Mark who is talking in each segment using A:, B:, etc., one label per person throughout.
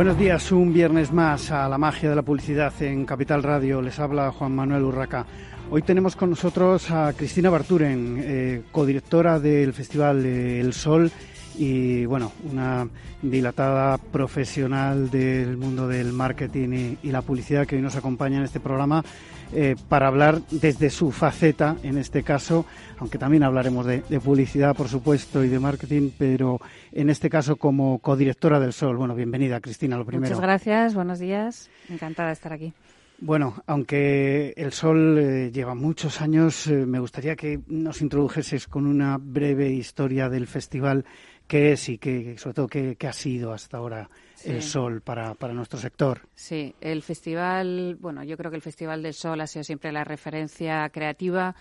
A: Buenos días, un viernes más a la magia de la publicidad en Capital Radio. Les habla Juan Manuel Urraca. Hoy tenemos con nosotros a Cristina Barturen, eh, codirectora del Festival El Sol y, bueno, una dilatada profesional del mundo del marketing y, y la publicidad que hoy nos acompaña en este programa eh, para hablar desde su faceta, en este caso, aunque también hablaremos de, publicidad, por supuesto, y de marketing, pero en este caso como codirectora del Sol. Bueno, bienvenida, Cristina, lo primero.
B: Muchas gracias, buenos días. Encantada de estar aquí.
A: Bueno, aunque el Sol eh, lleva muchos años, eh, me gustaría que nos introdujeses con una breve historia del festival, qué es y qué, sobre todo qué ha sido hasta ahora el sol para, para nuestro sector.
B: Sí, el festival, bueno, yo creo que el Festival del Sol ha sido siempre la referencia creativa.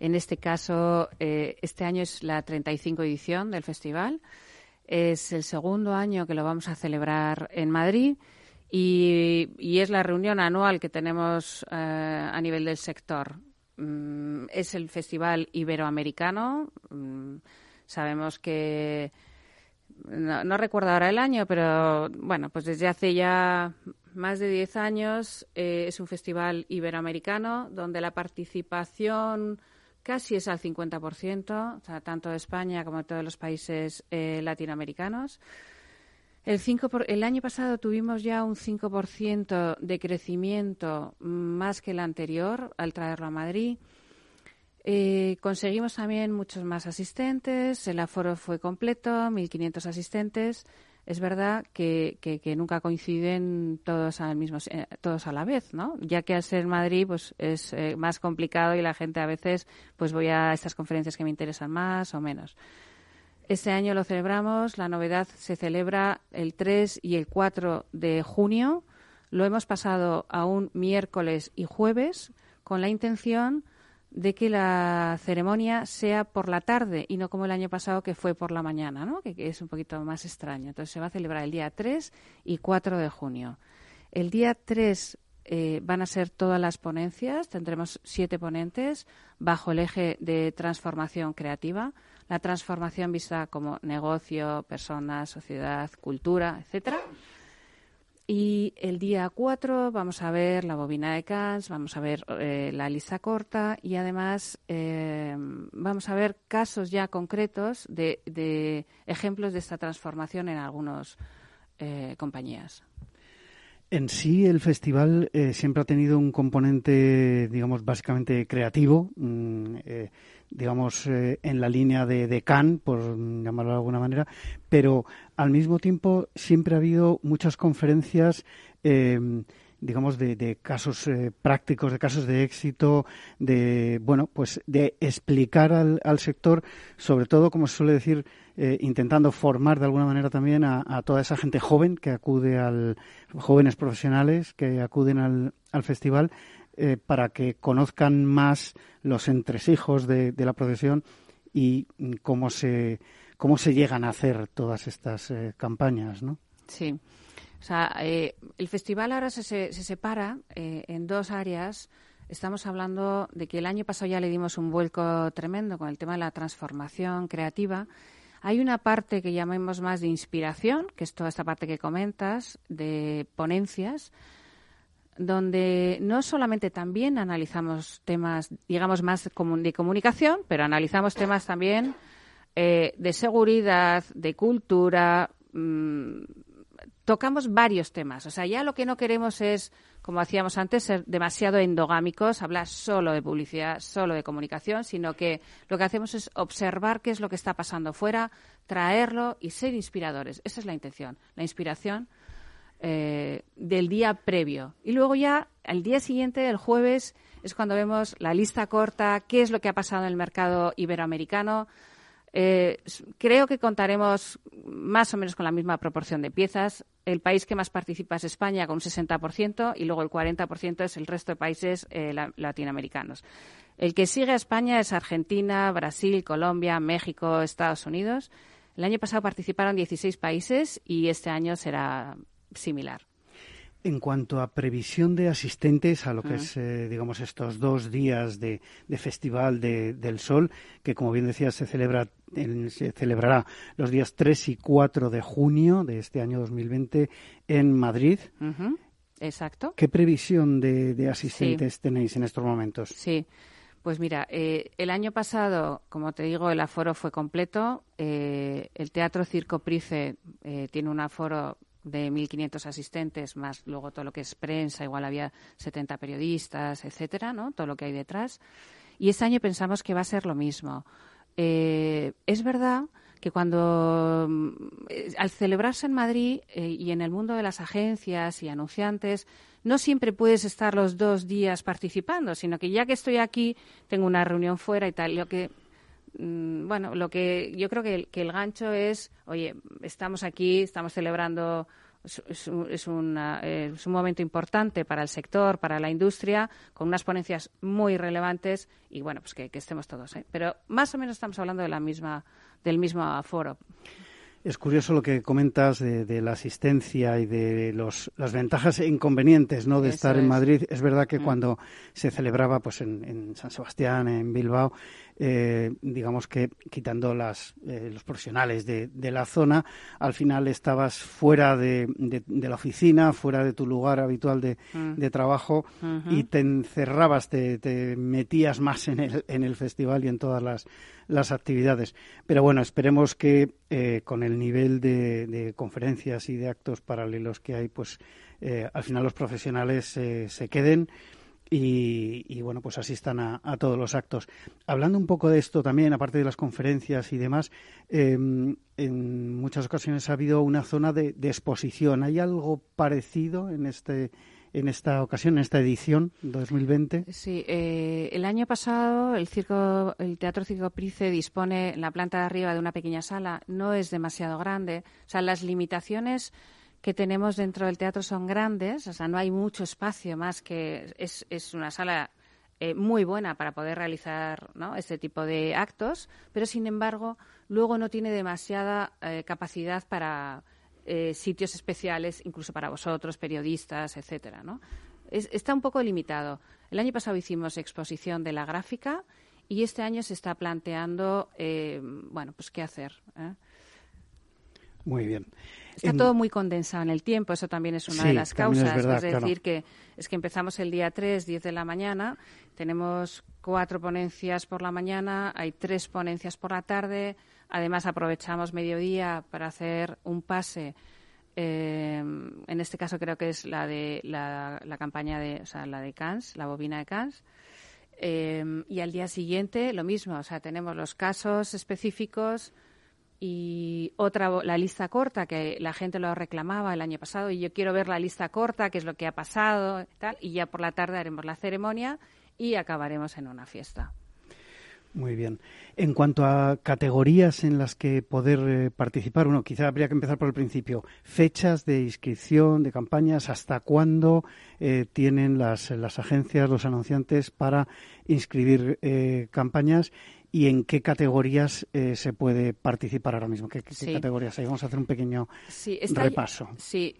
B: En este caso, eh, este año es la 35 edición del festival. Es el segundo año que lo vamos a celebrar en Madrid y, y es la reunión anual que tenemos eh, a nivel del sector. Mm, es el festival iberoamericano. Mm, sabemos que no, recuerdo ahora el año, pero bueno, pues desde hace ya más de 10 años eh, es un festival iberoamericano donde la participación casi es al 50%, o tanto de España como de todos los países eh, latinoamericanos. El, 5 el año pasado tuvimos ya un 5% de crecimiento más que el anterior al traerlo a Madrid. Eh, conseguimos también muchos más asistentes, el aforo fue completo, 1.500 asistentes. Es verdad que, que, nunca coinciden todos al mismo, eh, todos a la vez, ¿no? Ya que al ser Madrid, pues es eh, más complicado y la gente a veces, pues voy a estas conferencias que me interesan más o menos. Este año lo celebramos, la novedad se celebra el 3 y el 4 de junio. Lo hemos pasado a un miércoles y jueves con la intención de que la ceremonia sea por la tarde y no como el año pasado que fue por la mañana, ¿no? que, es un poquito más extraño. Entonces se va a celebrar el día 3 y 4 de junio. El día 3 eh, van a ser todas las ponencias, tendremos siete ponentes bajo el eje de transformación creativa, la transformación vista como negocio, personas, sociedad, cultura, etcétera. Y el día 4 vamos a ver la bobina de Cannes, vamos a ver eh, la lista corta y además eh, vamos a ver casos ya concretos de, ejemplos de esta transformación en algunas eh, compañías.
A: En sí, el festival siempre ha tenido un componente, digamos, básicamente creativo. Mm, digamos, eh, en la línea de, de Cannes, por llamarlo de alguna manera, pero al mismo tiempo siempre ha habido muchas conferencias. Eh, digamos, de, casos eh, prácticos, de casos de éxito, de, bueno, pues de explicar al, al sector, sobre todo, como se suele decir, intentando formar de alguna manera también a, a, toda esa gente joven que acude al, jóvenes profesionales que acuden al, al festival, eh, para que conozcan más los entresijos de, de la profesión y cómo se, cómo se llegan a hacer todas estas eh, campañas, ¿no?
B: Sí. O sea, eh, el festival ahora se, se, separa en dos áreas. Estamos hablando de que el año pasado ya le dimos un vuelco tremendo con el tema de la transformación creativa. Hay una parte que llamemos más de inspiración, que es toda esta parte que comentas, de ponencias, donde no solamente también analizamos temas, digamos, más de comunicación, pero analizamos temas también eh, de seguridad, de cultura. Mm, tocamos varios temas. O sea, ya lo que no queremos es, como hacíamos antes, ser demasiado endogámicos, hablar solo de publicidad, solo de comunicación, sino que lo que hacemos es observar qué es lo que está pasando fuera, traerlo y ser inspiradores. Esa es la intención, la inspiración eh, del día previo. Y luego ya, al día siguiente, el jueves, es cuando vemos la lista corta, qué es lo que ha pasado en el mercado iberoamericano. Eh, creo que contaremos más o menos con la misma proporción de piezas. El país que más participa es España, con un 60%, y luego el 40% es el resto de países eh, latinoamericanos. El que sigue a España es Argentina, Brasil, Colombia, México, Estados Unidos. El año pasado participaron 16 países y este año será similar.
A: En cuanto a previsión de asistentes a lo que es, eh, digamos, estos dos días de, Festival del Sol, que como bien decía se celebra se celebrará los días 3 y 4 de junio de este año 2020 en Madrid.
B: Exacto.
A: ¿Qué previsión de, asistentes tenéis en estos momentos?
B: Sí. Pues mira, eh, el año pasado, como te digo, el aforo fue completo. Eh, el Teatro Circo Price tiene un aforo de 1.500 asistentes, más luego todo lo que es prensa, igual había 70 periodistas, etcétera, ¿no? Todo lo que hay detrás. Y este año pensamos que va a ser lo mismo. Eh, es verdad que cuando mm, al celebrarse en Madrid eh, y en el mundo de las agencias y anunciantes, no siempre puedes estar los dos días participando, sino que ya que estoy aquí, tengo una reunión fuera y tal. Lo que bueno, lo que yo creo que el, gancho es, oye, estamos aquí, estamos celebrando, es, un, momento importante para el sector, para la industria, con unas ponencias muy relevantes y bueno, pues que, estemos todos. ¿eh? Pero más o menos estamos hablando de la misma, del mismo aforo.
A: Es curioso lo que comentas de, la asistencia y de los, las ventajas e inconvenientes ¿no? de estar en Madrid. Es verdad que mm. cuando se celebraba pues en, San Sebastián, en Bilbao, eh, digamos que quitando las, eh, los profesionales de, la zona, al final estabas fuera de, la oficina, fuera de tu lugar habitual de, mm. trabajo y te encerrabas, te, te, metías más en el, en el festival y en todas las, las actividades. Pero bueno, esperemos que eh, con el nivel de, conferencias y de actos paralelos que hay, pues al final los profesionales se queden y, bueno, pues asistan a, todos los actos. Hablando un poco de esto también, aparte de las conferencias y demás, em, en muchas ocasiones ha habido una zona de, exposición. ¿Hay algo parecido en este en esta ocasión, en esta edición 2020?
B: Sí, eh, el año pasado el circo, el Teatro Circo Price dispone en la planta de arriba de una pequeña sala. No es demasiado grande. O sea, las limitaciones que tenemos dentro del teatro son grandes, o sea, no hay mucho espacio más que es, es una sala eh, muy buena para poder realizar ¿no? este tipo de actos, pero sin embargo luego no tiene demasiada eh, capacidad para eh, sitios especiales, incluso para vosotros, periodistas, etcétera, ¿no? está un poco limitado. El año pasado hicimos exposición de la gráfica y este año se está planteando, bueno, pues qué hacer.
A: Muy bien.
B: Está todo muy condensado en el tiempo, eso también es una de las causas. Es, decir, que es que empezamos el día 3, 10 de la mañana, tenemos cuatro ponencias por la mañana, hay tres ponencias por la tarde, además aprovechamos mediodía para hacer un pase. Eh, en este caso creo que es la de la, campaña de, o sea, la de Cannes, la bobina de Cannes. Eh, y al día siguiente lo mismo, o sea, tenemos los casos específicos, y otra la lista corta que la gente lo reclamaba el año pasado y yo quiero ver la lista corta qué es lo que ha pasado tal y ya por la tarde haremos la ceremonia y acabaremos en una fiesta
A: muy bien. En cuanto a categorías en las que poder eh, participar, bueno, quizá habría que empezar por el principio. Fechas de inscripción, de campañas, hasta cuándo eh, tienen las, las agencias, los anunciantes para inscribir eh, campañas y en qué categorías eh, se puede participar ahora mismo. ¿Qué, categorías hay? Vamos a hacer un pequeño repaso.
B: sí,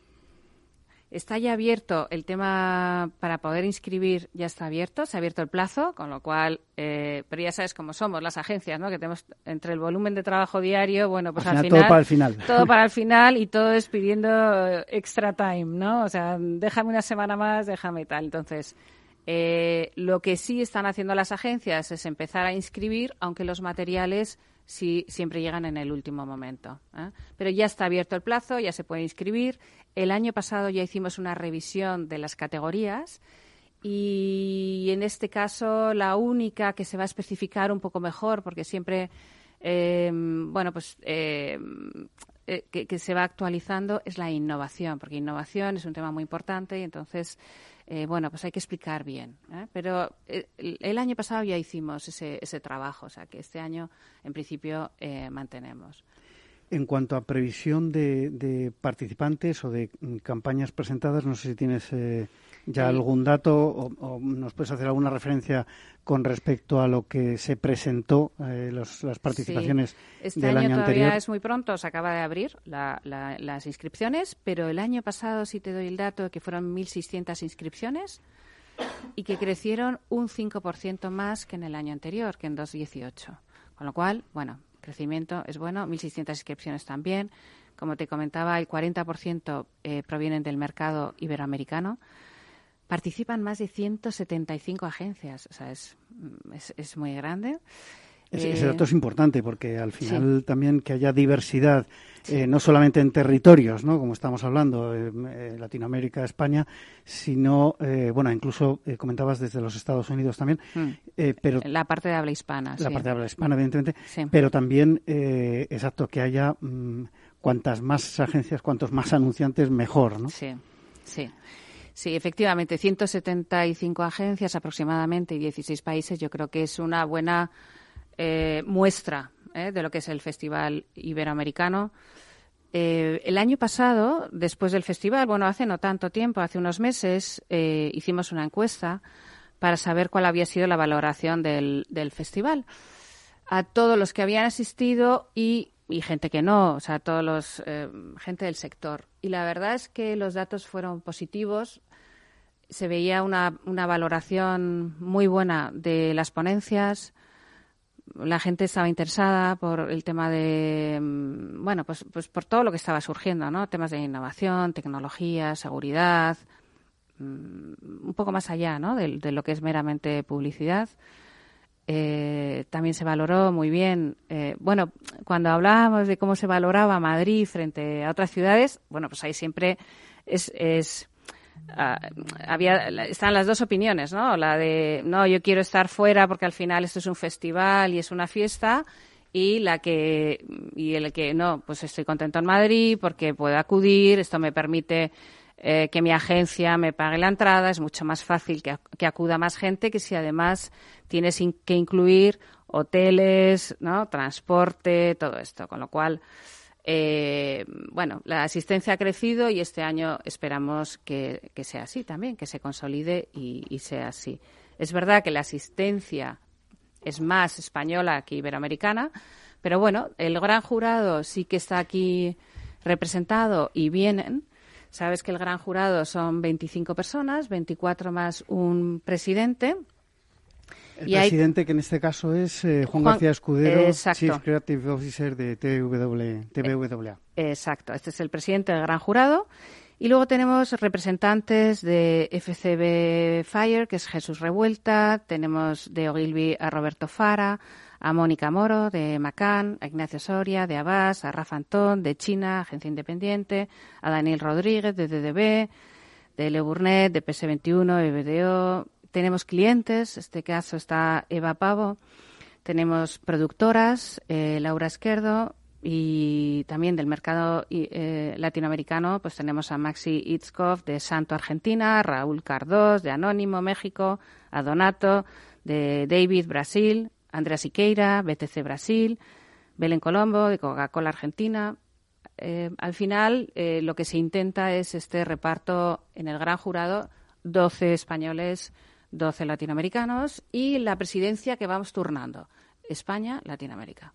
B: Está ya abierto el tema para poder inscribir, ya está abierto, se ha abierto el plazo, con lo cual, eh, pero ya sabes cómo somos las agencias, ¿no? Que tenemos entre el volumen de trabajo diario, bueno, pues al, final,
A: Todo para el final.
B: Todo para el final y todo es pidiendo extra time, ¿no? O sea, déjame una semana más, déjame tal. Entonces, eh, lo que sí están haciendo las agencias es empezar a inscribir, aunque los materiales sí siempre llegan en el último momento. ¿eh? Pero ya está abierto el plazo, ya se puede inscribir. El año pasado ya hicimos una revisión de las categorías y en este caso la única que se va a especificar un poco mejor, porque siempre, eh, bueno, pues eh, que, se va actualizando es la innovación, porque innovación es un tema muy importante y entonces, eh, bueno, pues hay que explicar bien. ¿eh? Pero el, año pasado ya hicimos ese, ese trabajo, o sea que este año, en principio, mantenemos.
A: En cuanto a previsión de, participantes o de mm, campañas presentadas, no sé si tienes eh, ya algún dato o, nos puedes hacer alguna referencia con respecto a lo que se presentó, eh, las participaciones
B: este
A: del
B: año,
A: año
B: todavía es muy pronto, se acaba de abrir las inscripciones, pero el año pasado, si te doy el dato, que fueron 1.600 inscripciones y que crecieron un 5% más que en el año anterior, que en 2018. Con lo cual, bueno, crecimiento es bueno, 1.600 inscripciones también. Como te comentaba, el 40% eh, provienen del mercado iberoamericano. Participan más de 175 agencias, o sea, es, es, es muy grande.
A: Ese, dato es importante porque al final también que haya diversidad, eh, no solamente en territorios, ¿no? como estamos hablando, eh, Latinoamérica, España, sino, eh, bueno, incluso comentabas desde los Estados Unidos también,
B: mm. pero... La parte de habla hispana,
A: La parte de habla hispana, evidentemente, pero también, exacto, que haya mm, cuantas más agencias, cuantos más anunciantes, mejor, ¿no?
B: Sí, sí. Sí, efectivamente, 175 agencias aproximadamente y 16 países, yo creo que es una buena eh, muestra eh, de lo que es el Festival Iberoamericano. Eh, el año pasado, después del festival, bueno, hace no tanto tiempo, hace unos meses, hicimos una encuesta para saber cuál había sido la valoración del, festival. A todos los que habían asistido y, gente que no, o sea, todos los gente del sector. Y la verdad es que los datos fueron positivos. Se veía una, una valoración muy buena de las ponencias, la gente estaba interesada por el tema de, mm, bueno, pues, pues por todo lo que estaba surgiendo, ¿no? Temas de innovación, tecnología, seguridad, mm, un poco más allá, ¿no? De, lo que es meramente publicidad. Eh, también se valoró muy bien. Eh, bueno, cuando hablábamos de cómo se valoraba Madrid frente a otras ciudades, bueno, pues ahí siempre es, es Ah, había están las dos opiniones, ¿no? La de no, yo quiero estar fuera porque al final esto es un festival y es una fiesta y la que y el que no, pues estoy contento en Madrid porque puedo acudir, esto me permite eh, que mi agencia me pague la entrada, es mucho más fácil que, que acuda más gente que si además tienes que incluir hoteles, ¿no? transporte, todo esto, con lo cual eh, bueno, la asistencia ha crecido y este año esperamos que, sea así también, que se consolide y, sea así. Es verdad que la asistencia es más española que iberoamericana, pero bueno, el gran jurado sí que está aquí representado y vienen. Sabes que el gran jurado son 25 personas, 24 más un presidente
A: el presidente, que en este caso es eh, Juan, García Escudero, Chief Creative Officer de TVWA.
B: Exacto, este es el presidente del gran jurado. Y luego tenemos representantes de FCB Fire, que es Jesús Revuelta, tenemos de Ogilvy a Roberto Fara, a Mónica Moro de Macán, a Ignacio Soria de Abbas, a Rafa Antón de China, Agencia Independiente, a Daniel Rodríguez de DDB, de Le Burnett, de PS21, EBDO, tenemos clientes, en este caso está Eva Pavo, tenemos productoras, eh, Laura Esquerdo, y también del mercado eh, latinoamericano, pues tenemos a Maxi Itzkov de Santo Argentina, Raúl Cardós de Anónimo México, a Donato de David Brasil, Andrea Siqueira, BTC Brasil, Belén Colombo de Coca-Cola Argentina. Eh, al final, lo que se intenta es este reparto en el gran jurado, 12 españoles, 12 latinoamericanos y la presidencia que vamos turnando, España, Latinoamérica.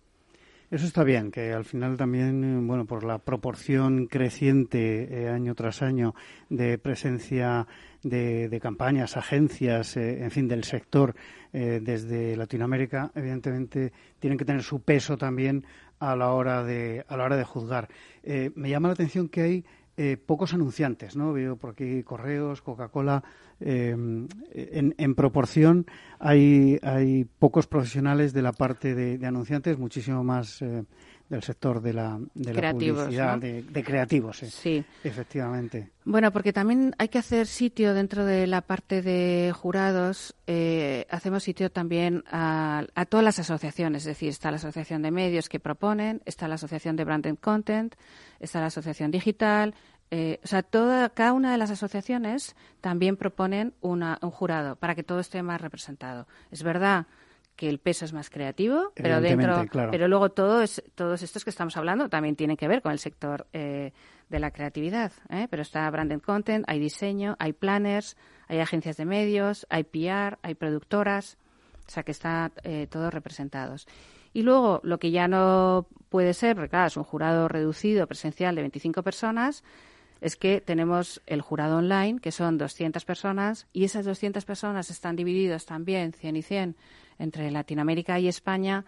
A: Eso está bien, que al final también, eh, bueno, por la proporción creciente eh, año tras año de presencia de, campañas, agencias, eh, en fin, del sector desde Latinoamérica, evidentemente tienen que tener su peso también a la hora de a la hora de juzgar. me llama la atención que hay eh, pocos anunciantes, ¿no? Veo por aquí correos, Coca-Cola. Eh, en, proporción hay, hay pocos profesionales de la parte de, anunciantes, muchísimo más eh, del sector de la, de la publicidad, de, creativos. Sí. Efectivamente.
B: Bueno, porque también hay que hacer sitio dentro de la parte de jurados. Eh, hacemos sitio también a, todas las asociaciones. Es decir, está la asociación de medios que proponen, está la asociación de branded content, está la asociación digital. Eh, o sea, toda, cada una de las asociaciones también proponen una, un jurado para que todo esté más representado. Es verdad que el peso es más creativo, pero dentro, pero luego todos todos estos que estamos hablando también tienen que ver con el sector eh, de la creatividad. ¿eh? Pero está branded content, hay diseño, hay planners, hay agencias de medios, hay PR, hay productoras, o sea que está eh, todos representados. Y luego lo que ya no puede ser, porque claro, es un jurado reducido presencial de 25 personas, es que tenemos el jurado online, que son 200 personas, y esas 200 personas están divididas también, 100 y 100, entre Latinoamérica y España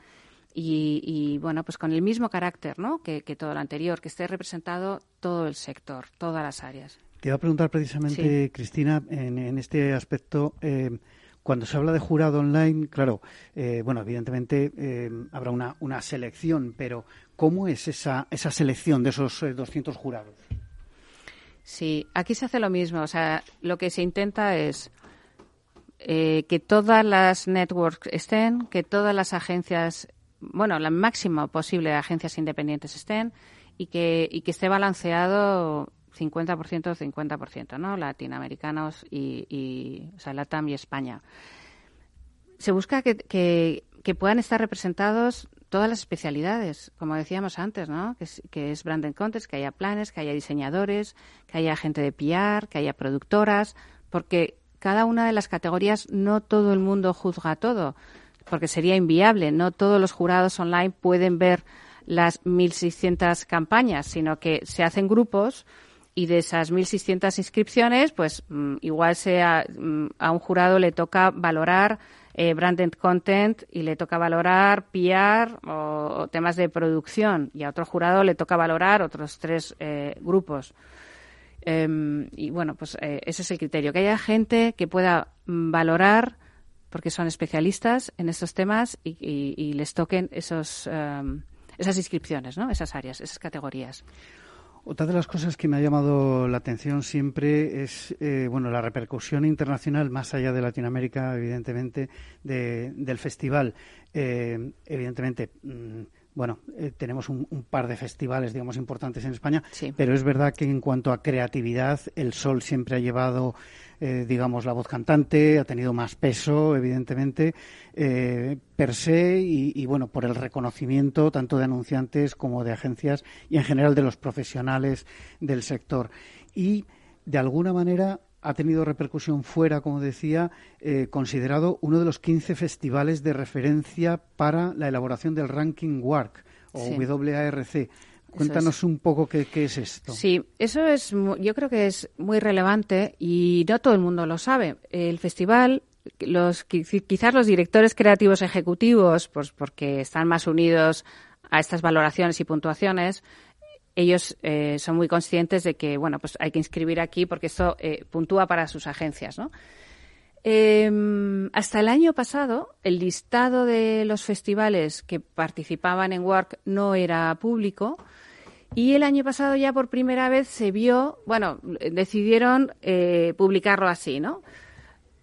B: y, bueno, pues con el mismo carácter ¿no? que, todo lo anterior, que esté representado todo el sector, todas las áreas.
A: Te iba a preguntar precisamente, Cristina, en, este aspecto. Eh, cuando se habla de jurado online, claro, eh, bueno, evidentemente eh, habrá una, una selección, pero ¿cómo es esa, esa selección de esos 200 jurados?
B: Sí, aquí se hace lo mismo. O sea, lo que se intenta es eh, que todas las networks estén, que todas las agencias, bueno, la máxima posible de agencias independientes estén y que, y que esté balanceado 50% 50%, ¿no? Latinoamericanos y, o sea, LATAM y España. Se busca que, que, que, puedan estar representados todas las especialidades, como decíamos antes, ¿no? Que es, que es branding contest, que haya planes, que haya diseñadores, que haya gente de PR, que haya productoras, porque cada una de las categorías no todo el mundo juzga todo, porque sería inviable. No todos los jurados online pueden ver las 1.600 campañas, sino que se hacen grupos y de esas 1.600 inscripciones, pues mm, igual sea mm, a un jurado le toca valorar eh, branded content y le toca valorar PR o, temas de producción y a otro jurado le toca valorar otros tres eh, grupos. Em, y bueno, pues eh, ese es el criterio, que haya gente que pueda mm, valorar, porque son especialistas en estos temas y, les toquen esos, em, esas inscripciones, ¿no? esas áreas, esas categorías.
A: Otra de las cosas que me ha llamado la atención siempre es eh, bueno la repercusión internacional más allá de Latinoamérica, evidentemente, del festival. Eh, evidentemente. Mm, bueno, eh, tenemos un, par de festivales, digamos, importantes en España, pero es verdad que en cuanto a creatividad, el Sol siempre ha llevado, eh, digamos, la voz cantante, ha tenido más peso, evidentemente, eh, per se, y, bueno, por el reconocimiento tanto de anunciantes como de agencias y en general de los profesionales del sector. Y, de alguna manera, ha tenido repercusión fuera, como decía, eh, considerado uno de los 15 festivales de referencia para la elaboración del ranking WARC o WARC. Cuéntanos un poco qué, es esto.
B: Sí, eso es, yo creo que es muy relevante y no todo el mundo lo sabe. El festival, los, quizás los directores creativos ejecutivos, pues porque están más unidos a estas valoraciones y puntuaciones, ellos eh, son muy conscientes de que, bueno, pues hay que inscribir aquí porque esto eh, puntúa para sus agencias, ¿no? Em, hasta el año pasado, el listado de los festivales que participaban en WARC no era público y el año pasado ya por primera vez se vio, bueno, decidieron eh, publicarlo así, ¿no?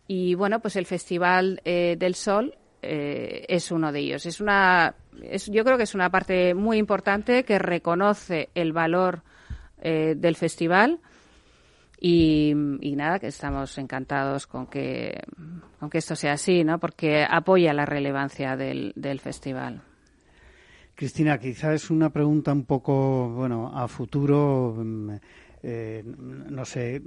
B: Y bueno, pues el Festival del Sol es uno de ellos. Es una yo creo que es una parte muy importante que reconoce el valor eh, del festival y, nada, que estamos encantados con que, con que esto sea así, ¿no? Porque apoya la relevancia del, festival.
A: Cristina, quizá es una pregunta un poco, bueno, a futuro, mm, eh, no sé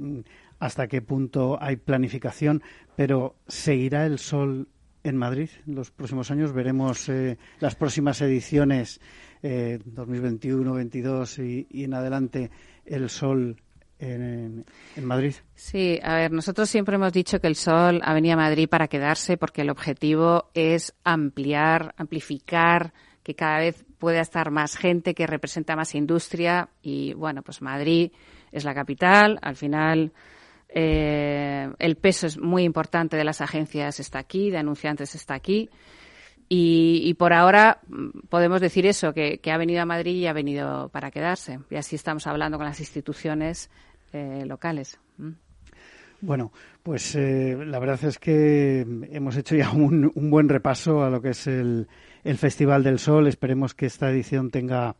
A: hasta qué punto hay planificación, pero ¿seguirá el sol en Madrid en los próximos años. Veremos eh, las próximas ediciones eh, 2021, 22 y, y, en adelante el sol en, en, Madrid.
B: Sí, a ver, nosotros siempre hemos dicho que el sol ha venido a Madrid para quedarse porque el objetivo es ampliar, amplificar, que cada vez pueda estar más gente que representa más industria y bueno, pues Madrid es la capital, al final eh, el peso es muy importante de las agencias está aquí, de anunciantes está aquí. Y, por ahora mm, podemos decir eso, que, ha venido a Madrid y ha venido para quedarse. Y así estamos hablando con las instituciones eh, locales.
A: Bueno, pues eh, la verdad es que hemos hecho ya un, buen repaso a lo que es el, Festival del Sol. Esperemos que esta edición tenga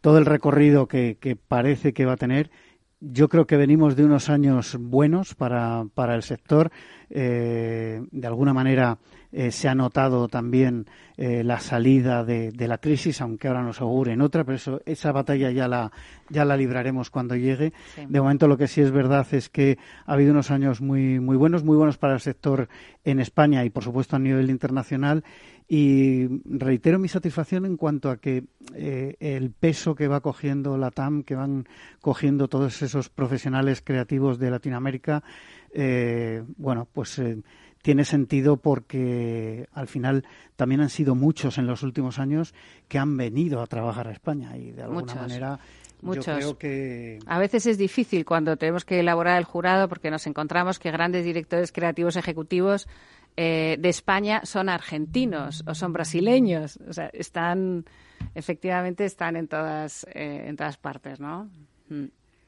A: todo el recorrido que, parece que va a tener. Yo creo que venimos de unos años buenos para, para el sector. de alguna manera eh, se ha notado también eh, la salida de, la crisis, aunque ahora nos auguren otra, pero eso, esa batalla ya la, ya la libraremos cuando llegue. De momento lo que sí es verdad es que ha habido unos años muy, muy buenos, muy buenos para el sector en España y por supuesto a nivel internacional. Y reitero mi satisfacción en cuanto a que eh, el peso que va cogiendo la TAM, que van cogiendo todos esos profesionales creativos de Latinoamérica, bueno, pues tiene sentido porque al final también han sido muchos en los últimos años que han venido a trabajar a España y de alguna manera
B: Muchos.
A: Yo creo que...
B: A veces es difícil cuando tenemos que elaborar el jurado porque nos encontramos que grandes directores creativos ejecutivos eh, de España son argentinos o son brasileños. O sea, están, efectivamente, están en todas, eh, en todas partes, ¿no? Mm,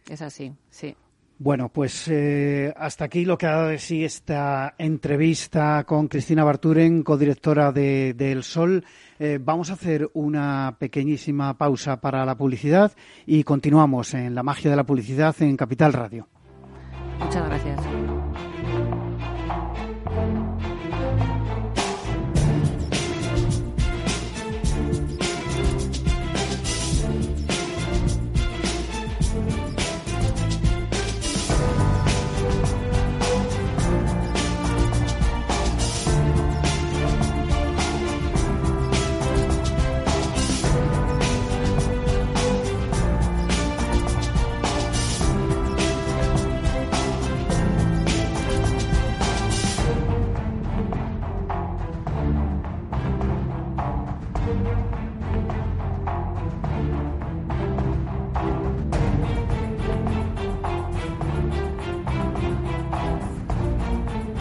B: es así, sí.
A: Bueno, pues eh, hasta aquí lo que ha dado de sí esta entrevista con Cristina Barturen, codirectora de, El Sol. Eh, vamos a hacer una pequeñísima pausa para la publicidad y continuamos en la magia de la publicidad en Capital Radio.
B: Muchas gracias.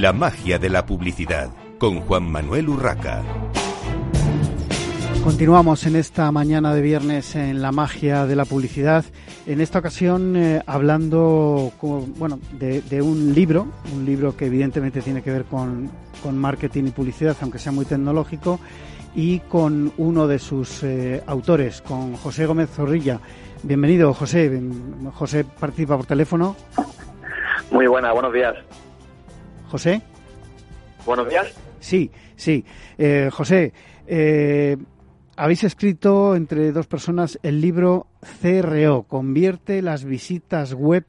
C: La magia de la publicidad con Juan Manuel Urraca.
A: Continuamos en esta mañana de viernes en la magia de la publicidad. En esta ocasión eh, hablando bueno, de, un libro, un libro que evidentemente tiene que ver con, marketing y publicidad, aunque sea muy tecnológico, y con uno de sus eh, autores, con José Gómez Zorrilla. Bienvenido, José. José participa por teléfono.
D: Muy buena, buenos días.
A: José.
D: Buenos días.
A: Sí, sí. Eh, José, eh, habéis escrito entre dos personas el libro CRO, convierte las visitas web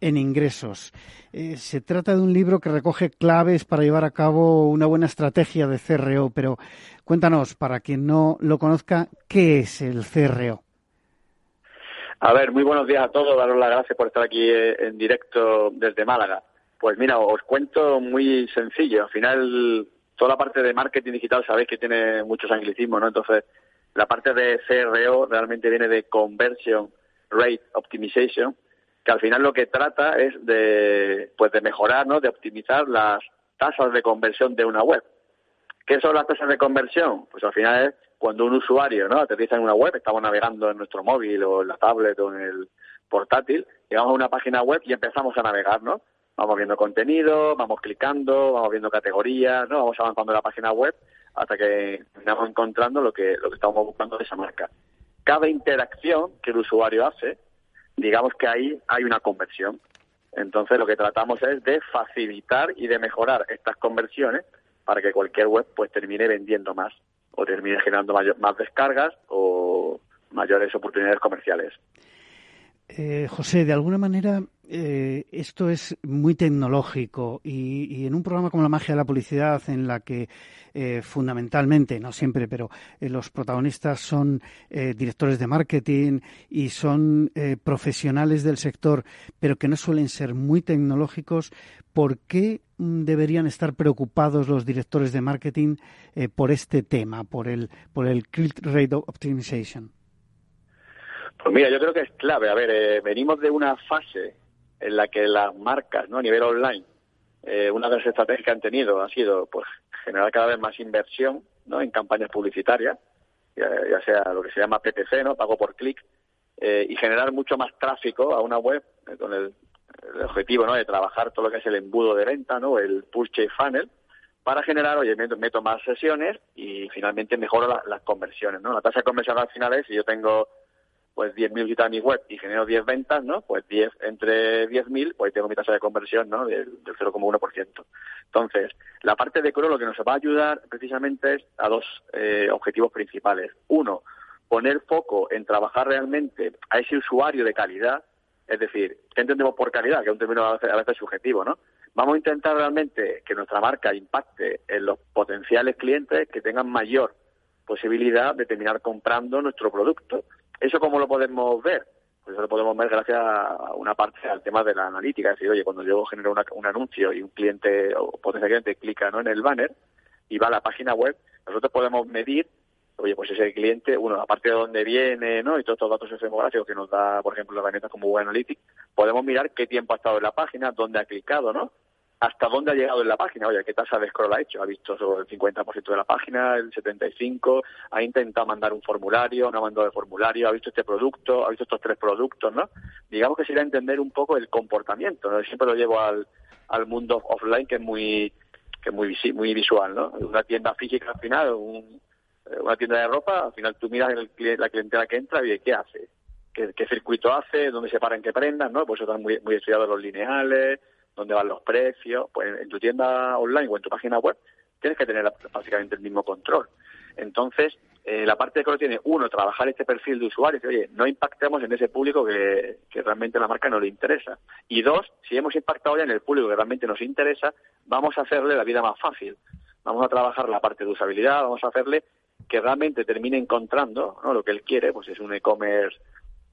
A: en ingresos. Eh, se trata de un libro que recoge claves para llevar a cabo una buena estrategia de CRO, pero cuéntanos, para quien no lo conozca, ¿qué es el CRO?
D: A ver, muy buenos días a todos. Daros las gracias por estar aquí en directo desde Málaga. Pues mira, os cuento muy sencillo. Al final, toda la parte de marketing digital sabéis que tiene muchos anglicismos, ¿no? Entonces, la parte de CRO realmente viene de Conversion Rate Optimization, que al final lo que trata es de, pues de mejorar, ¿no? De optimizar las tasas de conversión de una web. ¿Qué son las tasas de conversión? Pues al final es cuando un usuario, ¿no? Aterriza en una web, estamos navegando en nuestro móvil o en la tablet o en el portátil, llegamos a una página web y empezamos a navegar, ¿no? Vamos viendo contenido, vamos clicando, vamos viendo categorías, ¿no? Vamos avanzando en la página web hasta que terminamos encontrando lo que, lo que estamos buscando de esa marca. Cada interacción que el usuario hace, digamos que ahí hay una conversión. Entonces lo que tratamos es de facilitar y de mejorar estas conversiones para que cualquier web pues termine vendiendo más o termine generando más descargas o mayores oportunidades comerciales.
A: Eh, José, de alguna manera eh, esto es muy tecnológico y, en un programa como La magia de la publicidad, en la que eh, fundamentalmente, no siempre, pero eh, los protagonistas son directores de marketing y son profesionales del sector, pero que no suelen ser muy tecnológicos, ¿por qué mm, deberían estar preocupados los directores de marketing por este tema, por el, por el click rate optimization?
D: Pues mira, yo creo que es clave. A ver, venimos de una fase en la que las marcas, ¿no? A nivel online, eh, una de las estrategias que han tenido ha sido, pues, generar cada vez más inversión, ¿no? En campañas publicitarias, ya, sea lo que se llama PPC, ¿no? Pago por clic, eh, y generar mucho más tráfico a una web eh, con el, objetivo, ¿no? De trabajar todo lo que es el embudo de venta, ¿no? El purchase funnel, para generar, oye, meto, más sesiones y finalmente mejoro las conversiones, ¿no? La tasa de conversión al final es, si yo tengo pues 10.000 visitas a mi web y genero 10 ventas, ¿no? Pues 10 entre 10.000, pues tengo mi tasa de conversión, ¿no? Del, 0,1%. Entonces, la parte de Cro lo que nos va a ayudar precisamente es a dos eh, objetivos principales. Uno, poner foco en trabajar realmente a ese usuario de calidad, es decir, ¿qué entendemos por calidad? Que es un término a veces, a veces subjetivo, ¿no? Vamos a intentar realmente que nuestra marca impacte en los potenciales clientes que tengan mayor posibilidad de terminar comprando nuestro producto ¿Eso cómo lo podemos ver? Pues eso lo podemos ver gracias a una parte al tema de la analítica. Es decir, oye, cuando yo genero un anuncio y un cliente o potencial cliente clica ¿no? en el banner y va a la página web, nosotros podemos medir, oye, pues ese cliente, uno, aparte de dónde viene, ¿no? Y todos estos datos demográficos que nos da, por ejemplo, la herramienta como Google Analytics, podemos mirar qué tiempo ha estado en la página, dónde ha clicado, ¿no? Hasta dónde ha llegado en la página. Oye, ¿qué tasa de scroll ha hecho? ¿Ha visto el 50% de la página, el 75%? ¿Ha intentado mandar un formulario? ¿No ha mandado el formulario? ¿Ha visto este producto? ¿Ha visto estos tres productos? ¿no? Digamos que sería entender un poco el comportamiento. ¿no? Siempre lo llevo al, al mundo offline, que es muy que es muy, muy visual. ¿no? Una tienda física al final, un, una tienda de ropa, al final tú miras el, la clientela que entra y ¿qué hace? ¿Qué, ¿Qué, circuito hace? ¿Dónde se paran que prendan? ¿no? Pues eso están muy, muy estudiados los lineales dónde van los precios. Pues en tu tienda online o en tu página web tienes que tener básicamente el mismo control. Entonces, eh, la parte que tiene, uno, trabajar este perfil de usuario, que oye, no impactemos en ese público que, que realmente la marca no le interesa. Y dos, si hemos impactado ya en el público que realmente nos interesa, vamos a hacerle la vida más fácil. Vamos a trabajar la parte de usabilidad, vamos a hacerle que realmente termine encontrando ¿no? lo que él quiere, pues es un e-commerce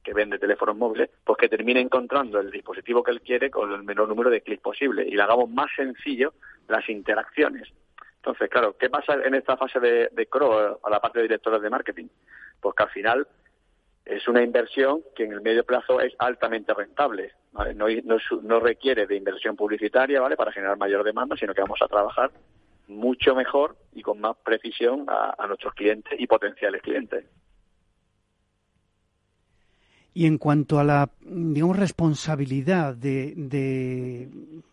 D: que vende teléfonos móviles, pues que termine encontrando el dispositivo que él quiere con el menor número de clics posible y le hagamos más sencillo las interacciones. Entonces, claro, ¿qué pasa en esta fase de, de a la parte de directores de marketing? Pues que al final es una inversión que en el medio plazo es altamente rentable. No, no, requiere de inversión publicitaria ¿vale? para generar mayor demanda, sino que vamos a trabajar mucho mejor y con más precisión a nuestros clientes y potenciales clientes.
A: Y en cuanto a la, digamos, responsabilidad de,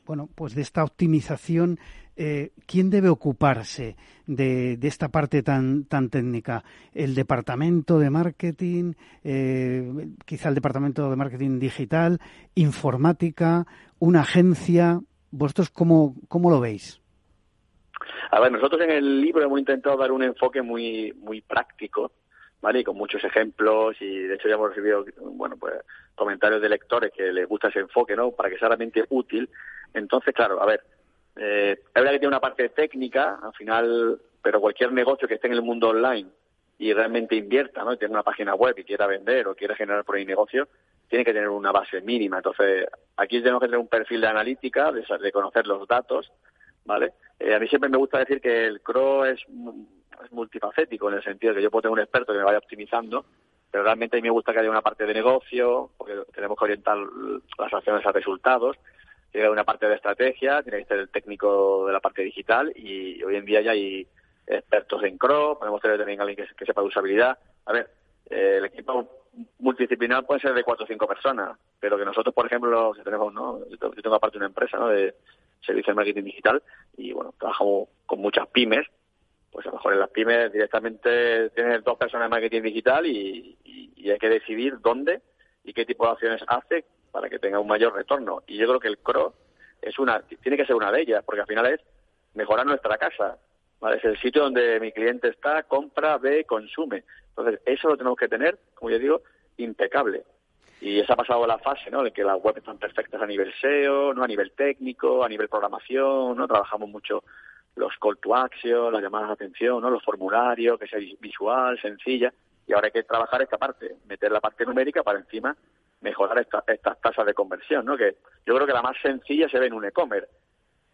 A: bueno, pues de esta optimización, eh, ¿quién debe ocuparse de, esta parte tan, tan técnica? ¿El departamento de marketing? Eh, ¿Quizá el departamento de marketing digital? ¿Informática? ¿Una agencia? ¿Vosotros cómo, cómo lo veis?
D: A ver, nosotros en el libro hemos intentado dar un enfoque muy, muy práctico ¿vale? Y con muchos ejemplos y de hecho ya hemos recibido, bueno, pues comentarios de lectores que les gusta ese enfoque, ¿no? Para que sea realmente útil. Entonces, claro, a ver, eh, es verdad que tiene una parte técnica, al final, pero cualquier negocio que esté en el mundo online y realmente invierta, ¿no? Y tenga una página web y quiera vender o quiera generar por ahí negocio, tiene que tener una base mínima. Entonces, aquí tenemos que tener un perfil de analítica, de, conocer los datos, ¿vale? Eh, a mí siempre me gusta decir que el CRO es es multifacético en el sentido de que yo puedo tener un experto que me vaya optimizando, pero realmente a mí me gusta que haya una parte de negocio, porque tenemos que orientar las acciones a resultados, tiene que haber una parte de estrategia, tiene que ser el técnico de la parte digital y hoy en día ya hay expertos en CRO, podemos tener también alguien que, sepa de usabilidad. A ver, eh, el equipo multidisciplinar puede ser de cuatro o cinco personas, pero que nosotros, por ejemplo, tenemos, ¿no? Yo tengo aparte una empresa, ¿no? De servicio de marketing digital y, bueno, trabajamos con muchas pymes pues a lo mejor en las pymes directamente tienes dos personas de marketing digital y, hay que decidir dónde y qué tipo de acciones hace para que tenga un mayor retorno. Y yo creo que el CRO es una, tiene que ser una de ellas, porque al final es mejorar nuestra casa. ¿vale? Es el sitio donde mi cliente está, compra, ve, consume. Entonces, eso lo tenemos que tener, como yo digo, impecable. Y esa ha pasado la fase, ¿no? De que las webs están perfectas a nivel SEO, no a nivel técnico, a nivel programación, ¿no? Trabajamos mucho los call to action, las llamadas de atención, ¿no? los formularios, que sea visual, sencilla. Y ahora hay que trabajar esta parte, meter la parte numérica para encima mejorar estas tasas de conversión, ¿no? Que yo creo que la más sencilla se ve en un e-commerce.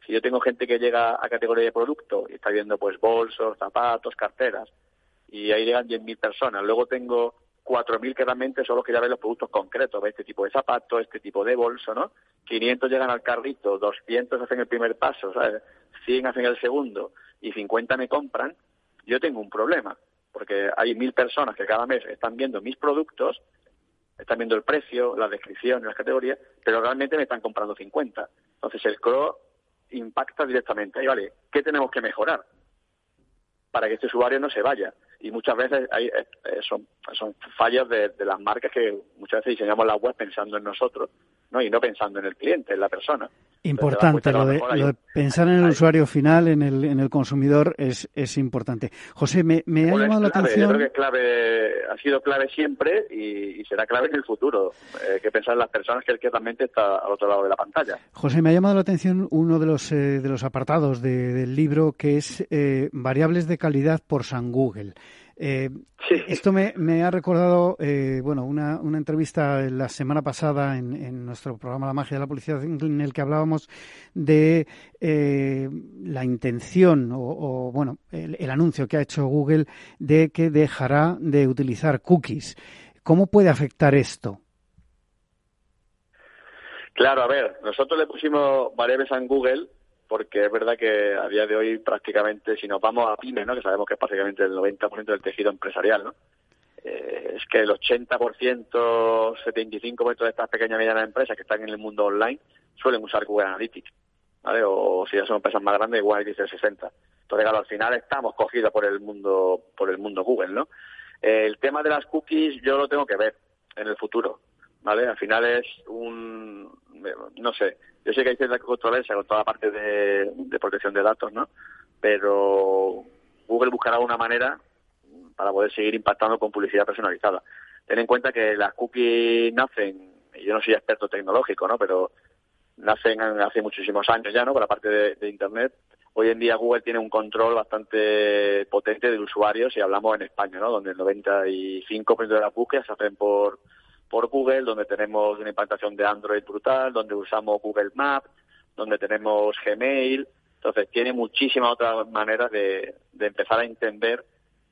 D: Si yo tengo gente que llega a categoría de producto y está viendo pues bolsos, zapatos, carteras, y ahí llegan 10.000 personas, luego tengo 4.000 que realmente que ya ven los productos concretos, este tipo de zapato, este tipo de bolso, ¿no? 500 llegan al carrito, 200 hacen el primer paso, ¿sabes? 100 hacen el segundo y 50 me compran, yo tengo un problema, porque hay mil personas que cada mes están viendo mis productos, están viendo el precio, la descripción, las categorías, pero realmente me están comprando 50. Entonces el CRO impacta directamente. Ahí vale, ¿qué tenemos que mejorar? Para que este usuario no se vaya. Y muchas veces hay, eh, son, son fallos de, de las marcas que muchas veces diseñamos la web pensando en nosotros ¿no? y no pensando en el cliente, en la persona.
A: Importante, lo de, pensar en el usuario final, en el, en el consumidor, es, es importante. José, me, me ha llamado la atención.
D: Yo creo que clave, ha sido clave siempre y, será clave en el futuro. Eh, que pensar en las personas que, que realmente está al otro lado de la pantalla.
A: José, me ha llamado la atención uno de los, eh, de los apartados del libro que es eh, variables de calidad por San Google. Eh, esto me, ha recordado, eh, bueno, una, una, entrevista la semana pasada en, nuestro programa La magia de la publicidad, en el que hablábamos de eh, la intención o, bueno, el, anuncio que ha hecho Google de que dejará de utilizar cookies. ¿Cómo puede afectar esto?
D: Claro, a ver, nosotros le pusimos variables en Google porque es verdad que a día de hoy prácticamente, si nos vamos a pymes, ¿no? que sabemos que es prácticamente el 90% del tejido empresarial, ¿no? Eh, es que el 80%, 75% de estas pequeñas y medianas empresas que están en el mundo online suelen usar Google Analytics, ¿vale? O, si ya son empresas más grandes, igual dice el 60. Entonces, claro, al final estamos cogidos por el mundo, por el mundo Google, ¿no? el tema de las cookies yo lo tengo que ver en el futuro, ¿vale? Al final es un, no sé, yo sé que hay cierta controversia con toda la parte de, protección de datos, ¿no? Pero Google buscará una manera para poder seguir impactando con publicidad personalizada. Ten en cuenta que las cookies nacen, y yo no soy experto tecnológico, ¿no? Pero nacen hace muchísimos años ya, ¿no? Por la parte de, Internet. Hoy en día Google tiene un control bastante potente de usuarios, si hablamos en España, ¿no? Donde el 95% de las búsquedas se hacen por por Google, donde tenemos una implantación de Android brutal, donde usamos Google Maps, donde tenemos Gmail. Entonces, tiene muchísimas otras maneras de, empezar a entender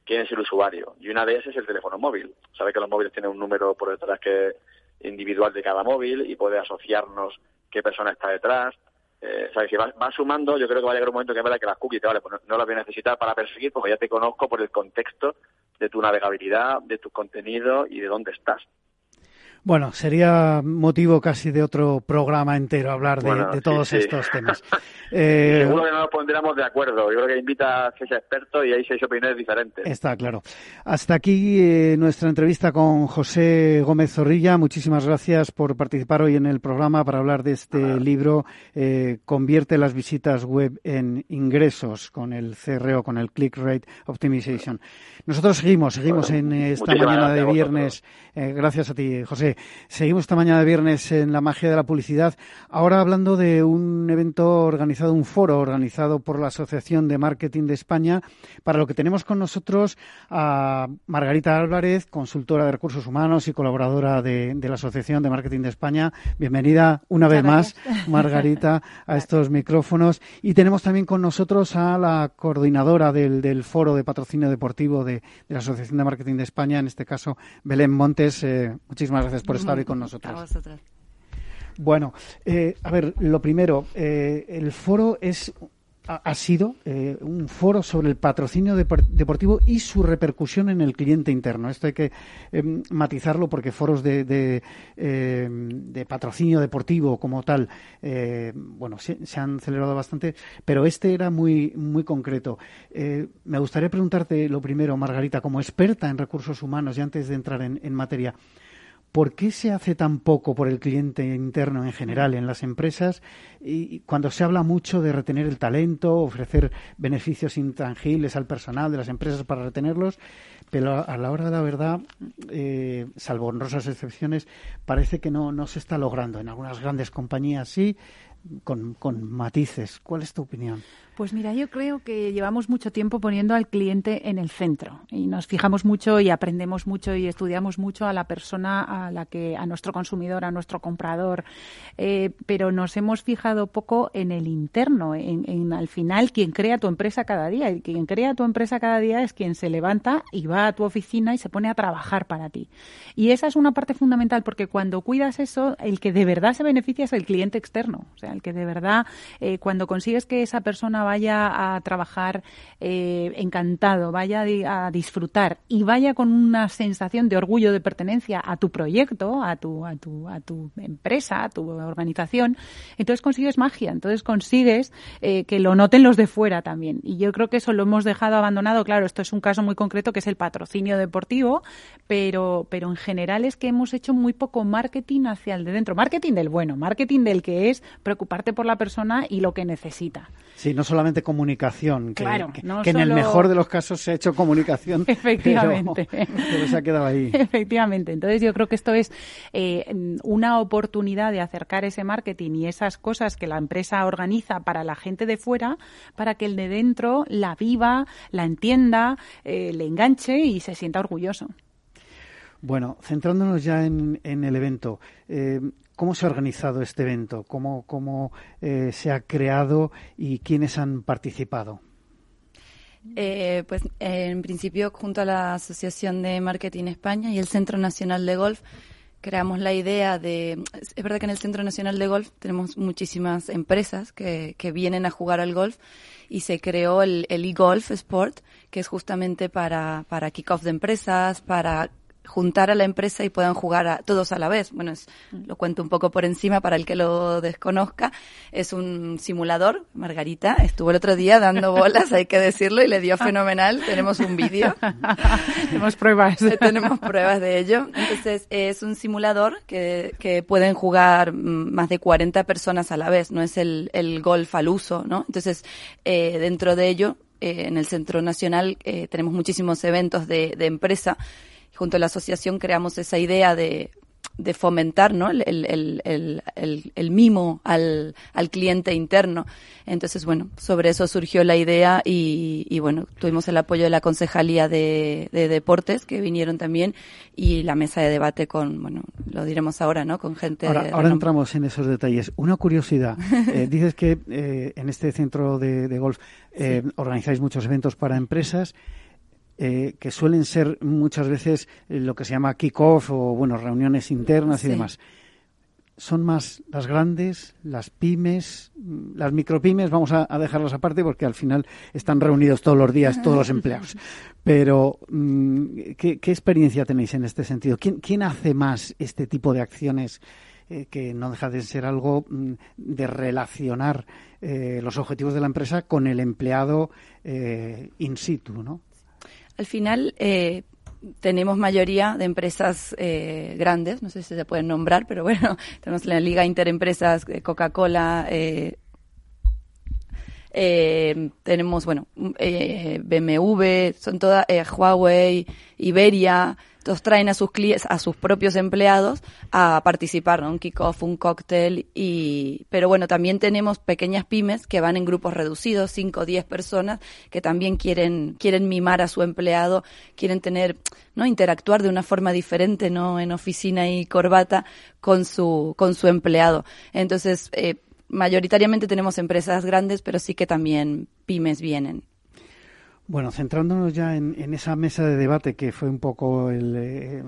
D: quién es el usuario. Y una de esas es el teléfono móvil. Sabe que los móviles tienen un número por detrás que individual de cada móvil y puede asociarnos qué persona está detrás. Eh, ¿sabes? Si va, sumando, yo creo que va a llegar un momento que es verdad que las cookies, vale, pues no las voy a necesitar para perseguir porque ya te conozco por el contexto de tu navegabilidad, de tu contenido y de dónde estás.
A: Bueno, sería motivo casi de otro programa entero hablar de, todos estos temas.
D: Eh, Seguro que no nos pondríamos de acuerdo. Yo creo que invita a seis expertos y hay seis opiniones diferentes.
A: Está claro. Hasta aquí eh, nuestra entrevista con José Gómez Zorrilla. Muchísimas gracias por participar hoy en el programa para hablar de este libro eh, Convierte las visitas web en ingresos con el CRO, con el Click Rate Optimization. Nosotros seguimos, seguimos en esta mañana de viernes. gracias a ti, José. Seguimos esta mañana de viernes en la magia de la publicidad. Ahora hablando de un evento organizado, un foro organizado por la Asociación de Marketing de España, para lo que tenemos con nosotros a Margarita Álvarez, consultora de recursos humanos y colaboradora de, la Asociación de Marketing de España. Bienvenida una vez más, Margarita, a estos micrófonos. Y tenemos también con nosotros a la coordinadora del, foro de patrocinio deportivo de, la Asociación de Marketing de España, en este caso Belén Montes. Eh, muchísimas gracias por estar hoy con nosotros. Bueno, eh, a ver, lo primero, eh, el foro es ha, sido eh, un foro sobre el patrocinio deportivo y su repercusión en el cliente interno. Esto hay que matizarlo porque foros de, de, patrocinio deportivo como tal, bueno, se, han celebrado bastante, pero este era muy, muy concreto. me gustaría preguntarte lo primero, Margarita, como experta en recursos humanos y antes de entrar en materia, ¿Por qué se hace tan poco por el cliente interno en general en las empresas y cuando se habla mucho de retener el talento, ofrecer beneficios intangibles al personal de las empresas para retenerlos? Pero a la hora de la verdad, eh, salvo honrosas excepciones, parece que no, no se está logrando. En algunas grandes compañías sí, con, matices. ¿Cuál es tu opinión?
E: Pues mira, yo creo que llevamos mucho tiempo poniendo al cliente en el centro y nos fijamos mucho y aprendemos mucho y estudiamos mucho a la persona a la que a nuestro consumidor, a nuestro comprador, eh, pero nos hemos fijado poco en el interno, en, al final quien crea tu empresa cada día y quien crea tu empresa cada día es quien se levanta y va a tu oficina y se pone a trabajar para ti. Y esa es una parte fundamental porque cuando cuidas eso, el que de verdad se beneficia es el cliente externo, o sea, el que de verdad eh, cuando consigues que esa persona vaya a trabajar eh, encantado, vaya a disfrutar y vaya con una sensación de orgullo de pertenencia a tu proyecto, a tu, a tu, a tu empresa, a tu organización, entonces consigues magia, entonces consigues eh, que lo noten los de fuera también. Y yo creo que eso lo hemos dejado abandonado. Claro, esto es un caso muy concreto que es el patrocinio deportivo, pero, pero en general es que hemos hecho muy poco marketing hacia el de dentro. Marketing del bueno, marketing del que es preocuparte por la persona y lo que necesita.
A: Sí, no solamente comunicación, que, que, en el mejor de los casos se ha hecho comunicación, Efectivamente. Pero, se ha quedado ahí.
E: Efectivamente. Entonces yo creo que esto es eh, una oportunidad de acercar ese marketing y esas cosas que la empresa organiza para la gente de fuera, para que el de dentro la viva, la entienda, eh, le enganche y se sienta orgulloso.
A: Bueno, centrándonos ya en, el evento, eh, ¿Cómo se ha organizado este evento? ¿Cómo, cómo eh, se ha creado y quiénes han participado?
F: Eh, pues en principio junto a la Asociación de Marketing España y el Centro Nacional de Golf creamos la idea de... Es verdad que en el Centro Nacional de Golf tenemos muchísimas empresas que, que vienen a jugar al golf y se creó el e-golf sport, que es justamente para, para kick-off de empresas, para juntar a la empresa y puedan jugar a, todos a la vez. Bueno, es, lo cuento un poco por encima para el que lo desconozca. Es un simulador. Margarita estuvo el otro día dando bolas, hay que decirlo, y le dio fenomenal. Tenemos un vídeo.
E: tenemos pruebas.
F: Tenemos pruebas de ello. Entonces, es un simulador que, que pueden jugar mm, más de 40 personas a la vez. No es el, el golf al uso, ¿no? Entonces, eh, dentro de ello, eh, en el Centro Nacional eh, tenemos muchísimos eventos de, de empresa junto a la asociación creamos esa idea de, de fomentar ¿no? el, el, el, el, mimo al, al cliente interno. Entonces, bueno, sobre eso surgió la idea y, y bueno, tuvimos el apoyo de la Concejalía de, de, Deportes que vinieron también y la mesa de debate con, bueno, lo diremos ahora, ¿no? Con gente.
A: Ahora, ahora entramos en esos detalles. Una curiosidad. eh, dices que eh, en este centro de, de golf eh, sí. organizáis muchos eventos para empresas. Eh, que suelen ser muchas veces eh, lo que se llama kick-off o, bueno, reuniones internas sí. y demás. Son más las grandes, las pymes, las micropymes, vamos a, a, dejarlas aparte porque al final están reunidos todos los días todos los empleados. Pero, mm, ¿qué, ¿qué, experiencia tenéis en este sentido? ¿Quién, quién hace más este tipo de acciones? Eh, que no deja de ser algo mm, de relacionar eh, los objetivos de la empresa con el empleado eh, in situ, ¿no?
F: Al final eh, tenemos mayoría de empresas eh, grandes, no sé si se pueden nombrar, pero bueno, tenemos la Liga Interempresas, eh, Coca-Cola, eh, eh, tenemos, bueno, eh, BMW, son todas, eh, Huawei, Iberia, todos traen a sus clientes, a sus propios empleados a participar, ¿no? Un kickoff, un cóctel y, pero bueno, también tenemos pequeñas pymes que van en grupos reducidos, 5 o 10 personas, que también quieren, quieren mimar a su empleado, quieren tener, ¿no? Interactuar de una forma diferente, ¿no? En oficina y corbata con su, con su empleado. Entonces, eh, mayoritariamente tenemos empresas grandes, pero sí que también pymes vienen.
A: Bueno, centrándonos ya en, esa mesa de debate que fue un poco el, eh,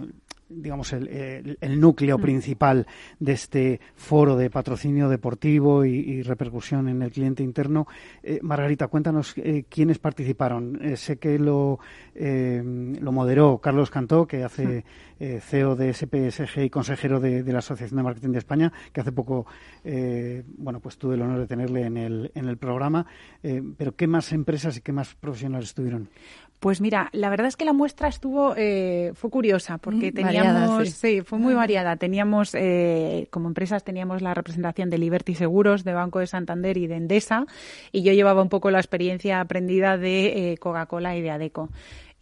A: digamos, el, el, el núcleo mm. principal de este foro de patrocinio deportivo y, y repercusión en el cliente interno. Eh, Margarita, cuéntanos eh, quiénes participaron. Eh, sé que lo, lo moderó Carlos Cantó, que hace mm. CEO de SPSG y consejero de, de, la Asociación de Marketing de España, que hace poco, bueno, pues tuve el honor de tenerle en el, en el programa. pero ¿qué más empresas y qué más profesionales estuvieron?
E: Pues mira, la verdad es que la muestra estuvo eh, fue curiosa porque mm, teníamos variada, sí. sí. fue muy variada. Teníamos eh, como empresas teníamos la representación de Liberty Seguros, de Banco de Santander y de Endesa y yo llevaba un poco la experiencia aprendida de eh, Coca-Cola y de Adeco.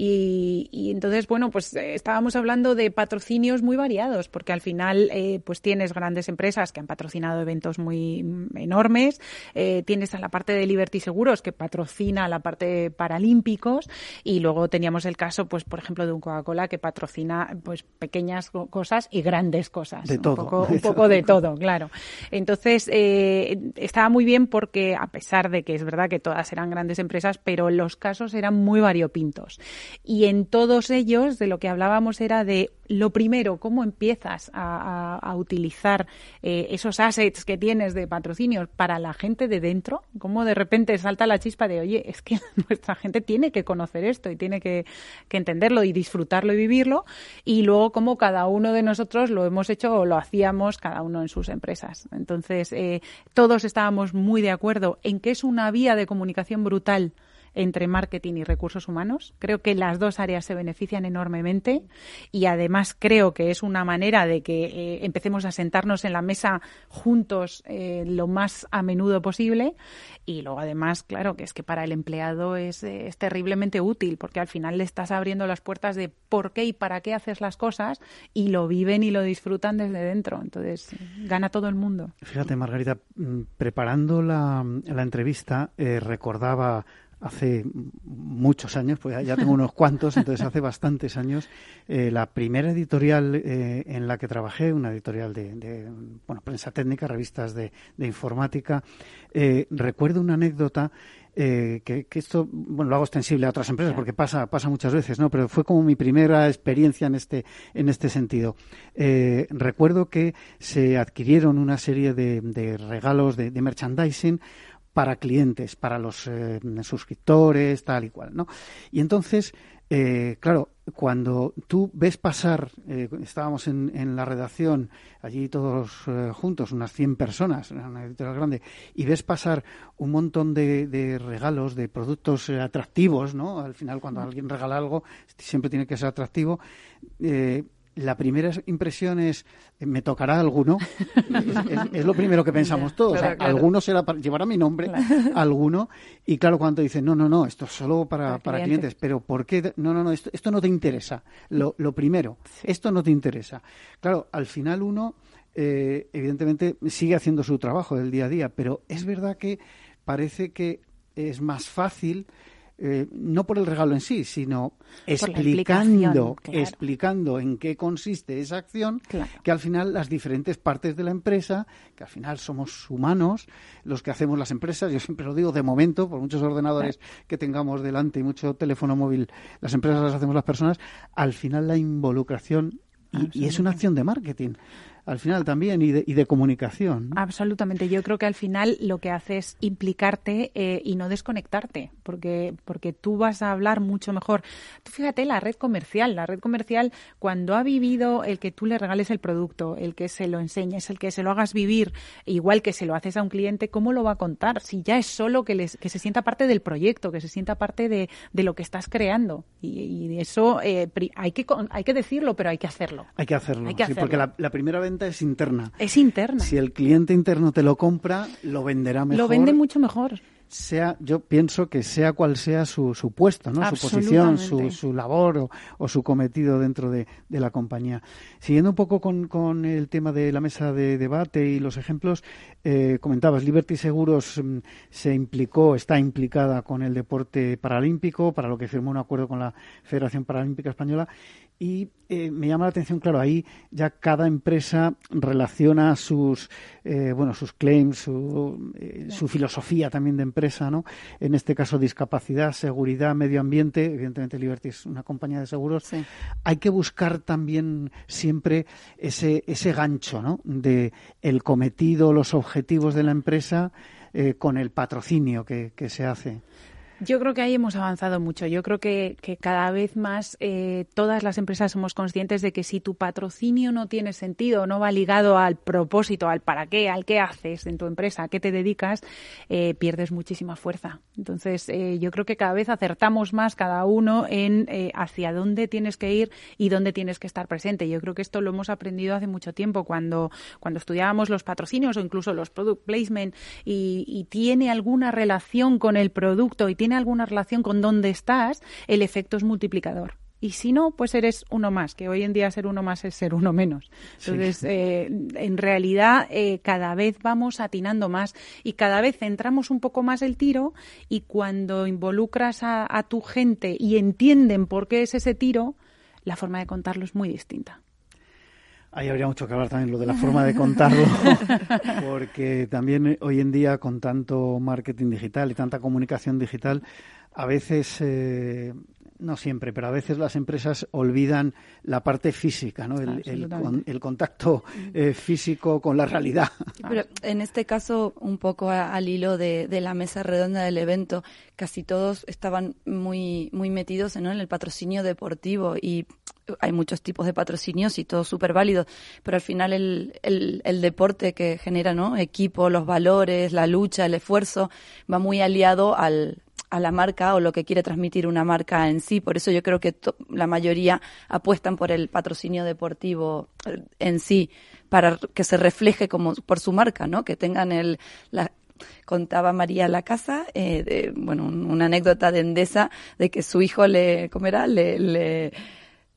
E: Y, y, entonces, bueno, pues eh, estábamos hablando de patrocinios muy variados, porque al final, eh, pues tienes grandes empresas que han patrocinado eventos muy enormes, eh, tienes a la parte de Liberty Seguros que patrocina la parte paralímpicos, y luego teníamos el caso, pues por ejemplo, de un Coca-Cola que patrocina pues pequeñas cosas y grandes cosas.
A: De todo.
E: Un poco, un poco de todo, claro. Entonces, eh, estaba muy bien porque, a pesar de que es verdad que todas eran grandes empresas, pero los casos eran muy variopintos. Y en todos ellos de lo que hablábamos era de lo primero, cómo empiezas a, utilizar eh, esos assets que tienes de patrocinios para la gente de dentro, cómo de repente salta la chispa de, oye, es que nuestra gente tiene que conocer esto y tiene que, que entenderlo y disfrutarlo y vivirlo, y luego cómo cada uno de nosotros lo hemos hecho o lo hacíamos cada uno en sus empresas. Entonces, eh, todos estábamos muy de acuerdo en que es una vía de comunicación brutal entre marketing y recursos humanos. Creo que las dos áreas se benefician enormemente y además creo que es una manera de que eh, empecemos a sentarnos en la mesa juntos eh, lo más a menudo posible y luego además, claro, que es que para el empleado es, eh, es terriblemente útil porque al final le estás abriendo las puertas de por qué y para qué haces las cosas y lo viven y lo disfrutan desde dentro. Entonces, gana todo el mundo.
A: Fíjate, Margarita, mm, preparando la, la entrevista, recordaba hace muchos años, pues ya tengo unos cuantos, entonces hace bastantes años, eh, la primera editorial eh, en la que trabajé, una editorial de, bueno, prensa técnica, revistas de, informática, eh, recuerdo una anécdota que, esto bueno lo hago extensible a otras empresas porque pasa pasa muchas veces no pero fue como mi primera experiencia en este en este sentido. Recuerdo que se adquirieron una serie de, de regalos de, de merchandising para clientes, para los eh, suscriptores, tal y cual, ¿no? Y entonces, eh, claro, cuando tú ves pasar, eh, estábamos en, en, la redacción, allí todos juntos, unas 100 personas, una editorial grande, y ves pasar un montón de, de regalos, de productos atractivos, ¿no? Al final, cuando alguien regala algo, siempre tiene que ser atractivo la primera impresión es, eh, ¿me tocará alguno? es, lo primero que pensamos todos. Alguno será para, llevará mi nombre, alguno. Y claro, cuando dicen, no, no, no, esto es solo para, para, clientes. Pero ¿por qué? No, no, no, esto, esto no te interesa. Lo, lo primero, esto no te interesa. Claro, al final uno, eh, evidentemente, sigue haciendo su trabajo del día a día, pero es verdad que parece que es más fácil eh, no por el regalo en sí, sino explicando, explicando en qué consiste esa acción, que al final las diferentes partes de la empresa, que al final somos humanos, los que hacemos las empresas, yo siempre lo digo de momento, por muchos ordenadores que tengamos delante y mucho teléfono móvil, las empresas las hacemos las personas, al final la involucración y, es una acción de marketing al final también y de, y de comunicación.
E: Absolutamente. Yo creo que al final lo que hace es implicarte eh, y no desconectarte, porque, porque tú vas a hablar mucho mejor. Tú fíjate, la red comercial, la red comercial, cuando ha vivido el que tú le regales el producto, el que se lo enseñes, el que se lo hagas vivir, igual que se lo haces a un cliente, ¿cómo lo va a contar? Si ya es solo que, les, que se sienta parte del proyecto, que se sienta parte de, de lo que estás creando. Y, y eso eh, hay, que, hay que decirlo, pero hay que hacerlo.
A: Hay que hacerlo, sí, porque la, la primera venta es interna.
E: Es interna.
A: Si el cliente interno te lo compra, lo venderá mejor.
E: Lo vende mucho mejor
A: sea, yo pienso que sea cual sea su, su puesto, ¿no? su posición, su, su labor o, su cometido dentro de, de, la compañía. Siguiendo un poco con, con, el tema de la mesa de debate y los ejemplos, eh, comentabas, Liberty Seguros mm, se implicó, está implicada con el deporte paralímpico, para lo que firmó un acuerdo con la Federación Paralímpica Española. Y eh, me llama la atención, claro, ahí ya cada empresa relaciona sus, eh, bueno, sus claims, su, su filosofía también de empresa empresa, ¿no? En este caso, discapacidad, seguridad, medio ambiente. Evidentemente, Liberty es una compañía de seguros. Hay que buscar también siempre ese, ese gancho, ¿no? De el cometido, los objetivos de la empresa eh, con el patrocinio que, que se hace.
E: Yo creo que ahí hemos avanzado mucho. Yo creo que, cada vez más eh, todas las empresas somos conscientes de que si tu patrocinio no tiene sentido, no va ligado al propósito, al para qué, al qué haces en tu empresa, a qué te dedicas, eh, pierdes muchísima fuerza. Entonces, eh, yo creo que cada vez acertamos más cada uno en hacia dónde tienes que ir y dónde tienes que estar presente. Yo creo que esto lo hemos aprendido hace mucho tiempo cuando, cuando estudiábamos los patrocinios o incluso los product placement y tiene alguna relación con el producto y tiene tiene alguna relación con dónde estás, el efecto es multiplicador. Y si no, pues eres uno más, que hoy en día ser uno más es ser uno menos. Entonces, eh, en realidad, eh, cada vez vamos atinando más y cada vez centramos un poco más el tiro y cuando involucras a, a tu gente y entienden por qué es ese tiro, la forma de contarlo es muy distinta.
A: Ahí habría mucho que hablar también lo de la forma de contarlo, porque también hoy en día con tanto marketing digital y tanta comunicación digital, a veces, eh, no siempre, pero a veces las empresas olvidan la parte física, ¿no? el, contacto eh, físico con la realidad.
F: Pero en este caso, un poco al hilo de, la mesa redonda del evento, casi todos estaban muy, muy metidos en el patrocinio deportivo y hay muchos tipos de patrocinios y todo súper válido, pero al final el, el, deporte que genera, ¿no? Equipo, los valores, la lucha, el esfuerzo, va muy aliado al, a la marca o lo que quiere transmitir una marca en sí. Por eso yo creo que la mayoría apuestan por el patrocinio deportivo eh, en sí, para que se refleje como por su marca, ¿no? Que tengan el, la, contaba María la casa, eh, de, bueno, una anécdota de Endesa de que su hijo le, ¿cómo era? Le, le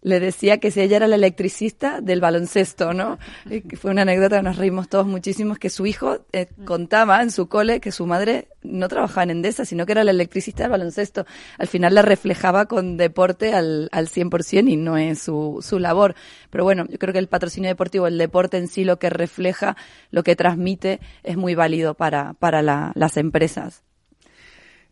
F: le decía que si ella era la electricista del baloncesto, ¿no? Y fue una anécdota, nos reímos todos muchísimos, que su hijo eh, contaba en su cole que su madre no trabajaba en Endesa, sino que era la electricista del baloncesto. Al final la reflejaba con deporte al, al 100% y no es su, su labor. Pero bueno, yo creo que el patrocinio deportivo, el deporte en sí, lo que refleja, lo que transmite, es muy válido para, para las empresas.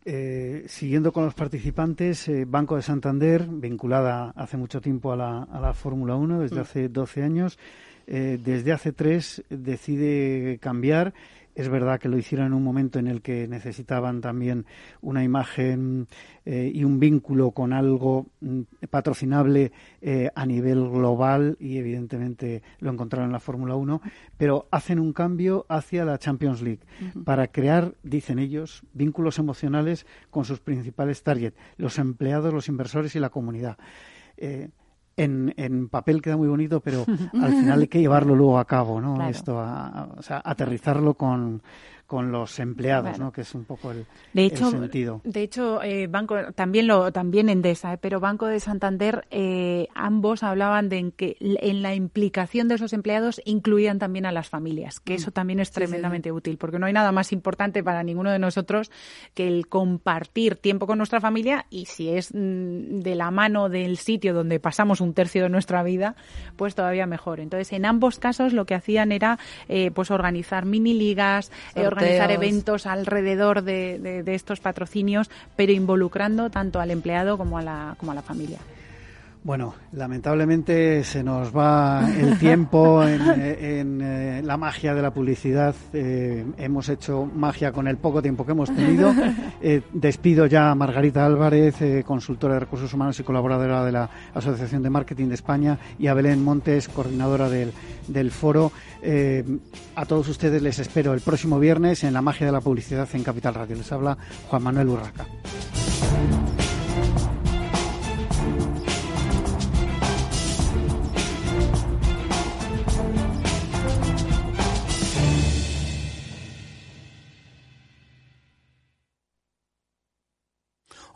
A: Eh, siguiendo con los participantes, eh, Banco de Santander, vinculada hace mucho tiempo a la, a la Fórmula 1, desde mm. hace 12 años, eh, desde hace tres decide cambiar es verdad que lo hicieron en un momento en el que necesitaban también una imagen eh, y un vínculo con algo mm, patrocinable eh, a nivel global y evidentemente lo encontraron en la Fórmula 1, pero hacen un cambio hacia la Champions League para crear, dicen ellos, vínculos emocionales con sus principales targets, los empleados, los inversores y la comunidad. Eh, en, en, papel queda muy bonito, pero al final hay que llevarlo luego a cabo, ¿no? Esto, o sea, aterrizarlo con, con los empleados, ¿no? Que es un poco el,
E: de hecho,
A: sentido.
E: De hecho, eh, Banco también lo también Endesa, eh, pero Banco de Santander eh, ambos hablaban de que en la implicación de esos empleados incluían también a las familias, que mm. eso también es tremendamente útil, porque no hay nada más importante para ninguno de nosotros que el compartir tiempo con nuestra familia y si es mm, de la mano del sitio donde pasamos un tercio de nuestra vida, pues todavía mejor. Entonces, en ambos casos lo que hacían era pues organizar mini ligas, organizar eventos alrededor de, de, estos patrocinios, pero involucrando tanto al empleado como a la, como a la familia.
A: Bueno, lamentablemente se nos va el tiempo en, eh, la magia de la publicidad. Eh, hemos hecho magia con el poco tiempo que hemos tenido. Eh, despido ya a Margarita Álvarez, consultora de recursos humanos y colaboradora de la Asociación de Marketing de España, y a Belén Montes, coordinadora del, foro. a todos ustedes les espero el próximo viernes en la magia de la publicidad en Capital Radio. Les habla Juan Manuel Urraca.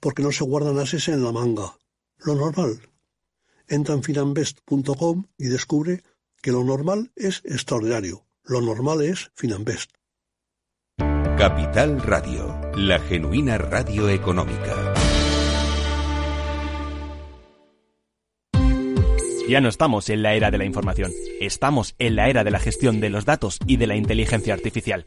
G: porque no se guardan ases en la manga. Lo normal. Entra en finambest.com y descubre que lo normal es extraordinario. Lo normal es Finambest.
C: Capital Radio, la genuina radio económica.
H: Ya no estamos en la era de la información, estamos en la era de la gestión de los datos y de la inteligencia artificial.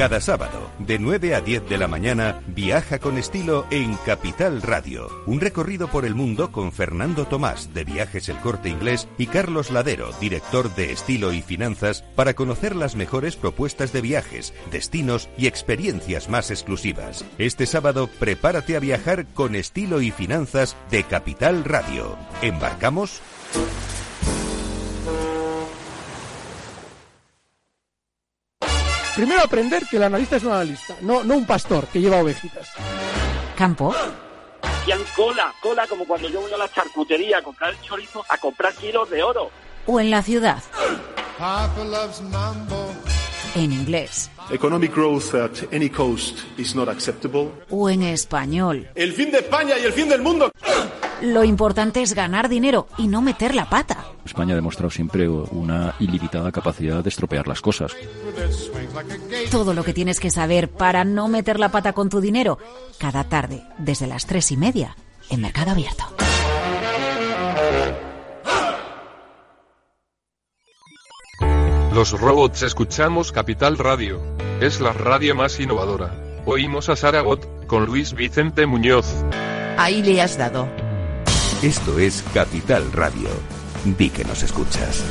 C: Cada sábado, de 9 a 10 de la mañana, viaja con estilo en Capital Radio. Un recorrido por el mundo con Fernando Tomás, de Viajes El Corte Inglés, y Carlos Ladero, director de Estilo y Finanzas, para conocer las mejores propuestas de viajes, destinos y experiencias más exclusivas. Este sábado, prepárate a viajar con Estilo y Finanzas de Capital Radio. ¿Embarcamos?
I: Primero aprender que el analista es un analista, no, no un pastor que lleva ovejitas.
J: Campo.
K: Hacían cola, cola como cuando yo voy a la charcutería a comprar el chorizo, a comprar kilos de oro.
J: O en la ciudad. en inglés.
L: Economic growth at any cost is not acceptable.
J: O en español.
L: El fin de España y el fin del mundo.
J: Lo importante es ganar dinero y no meter la pata.
M: España ha demostrado siempre una ilimitada capacidad de estropear las cosas.
J: Todo lo que tienes que saber para no meter la pata con tu dinero, cada tarde, desde las tres y media, en Mercado Abierto.
N: Los robots escuchamos Capital Radio. Es la radio más innovadora. Oímos a Saragot, con Luis Vicente Muñoz.
O: Ahí le has dado.
C: Esto es Capital Radio. Di que nos escuchas.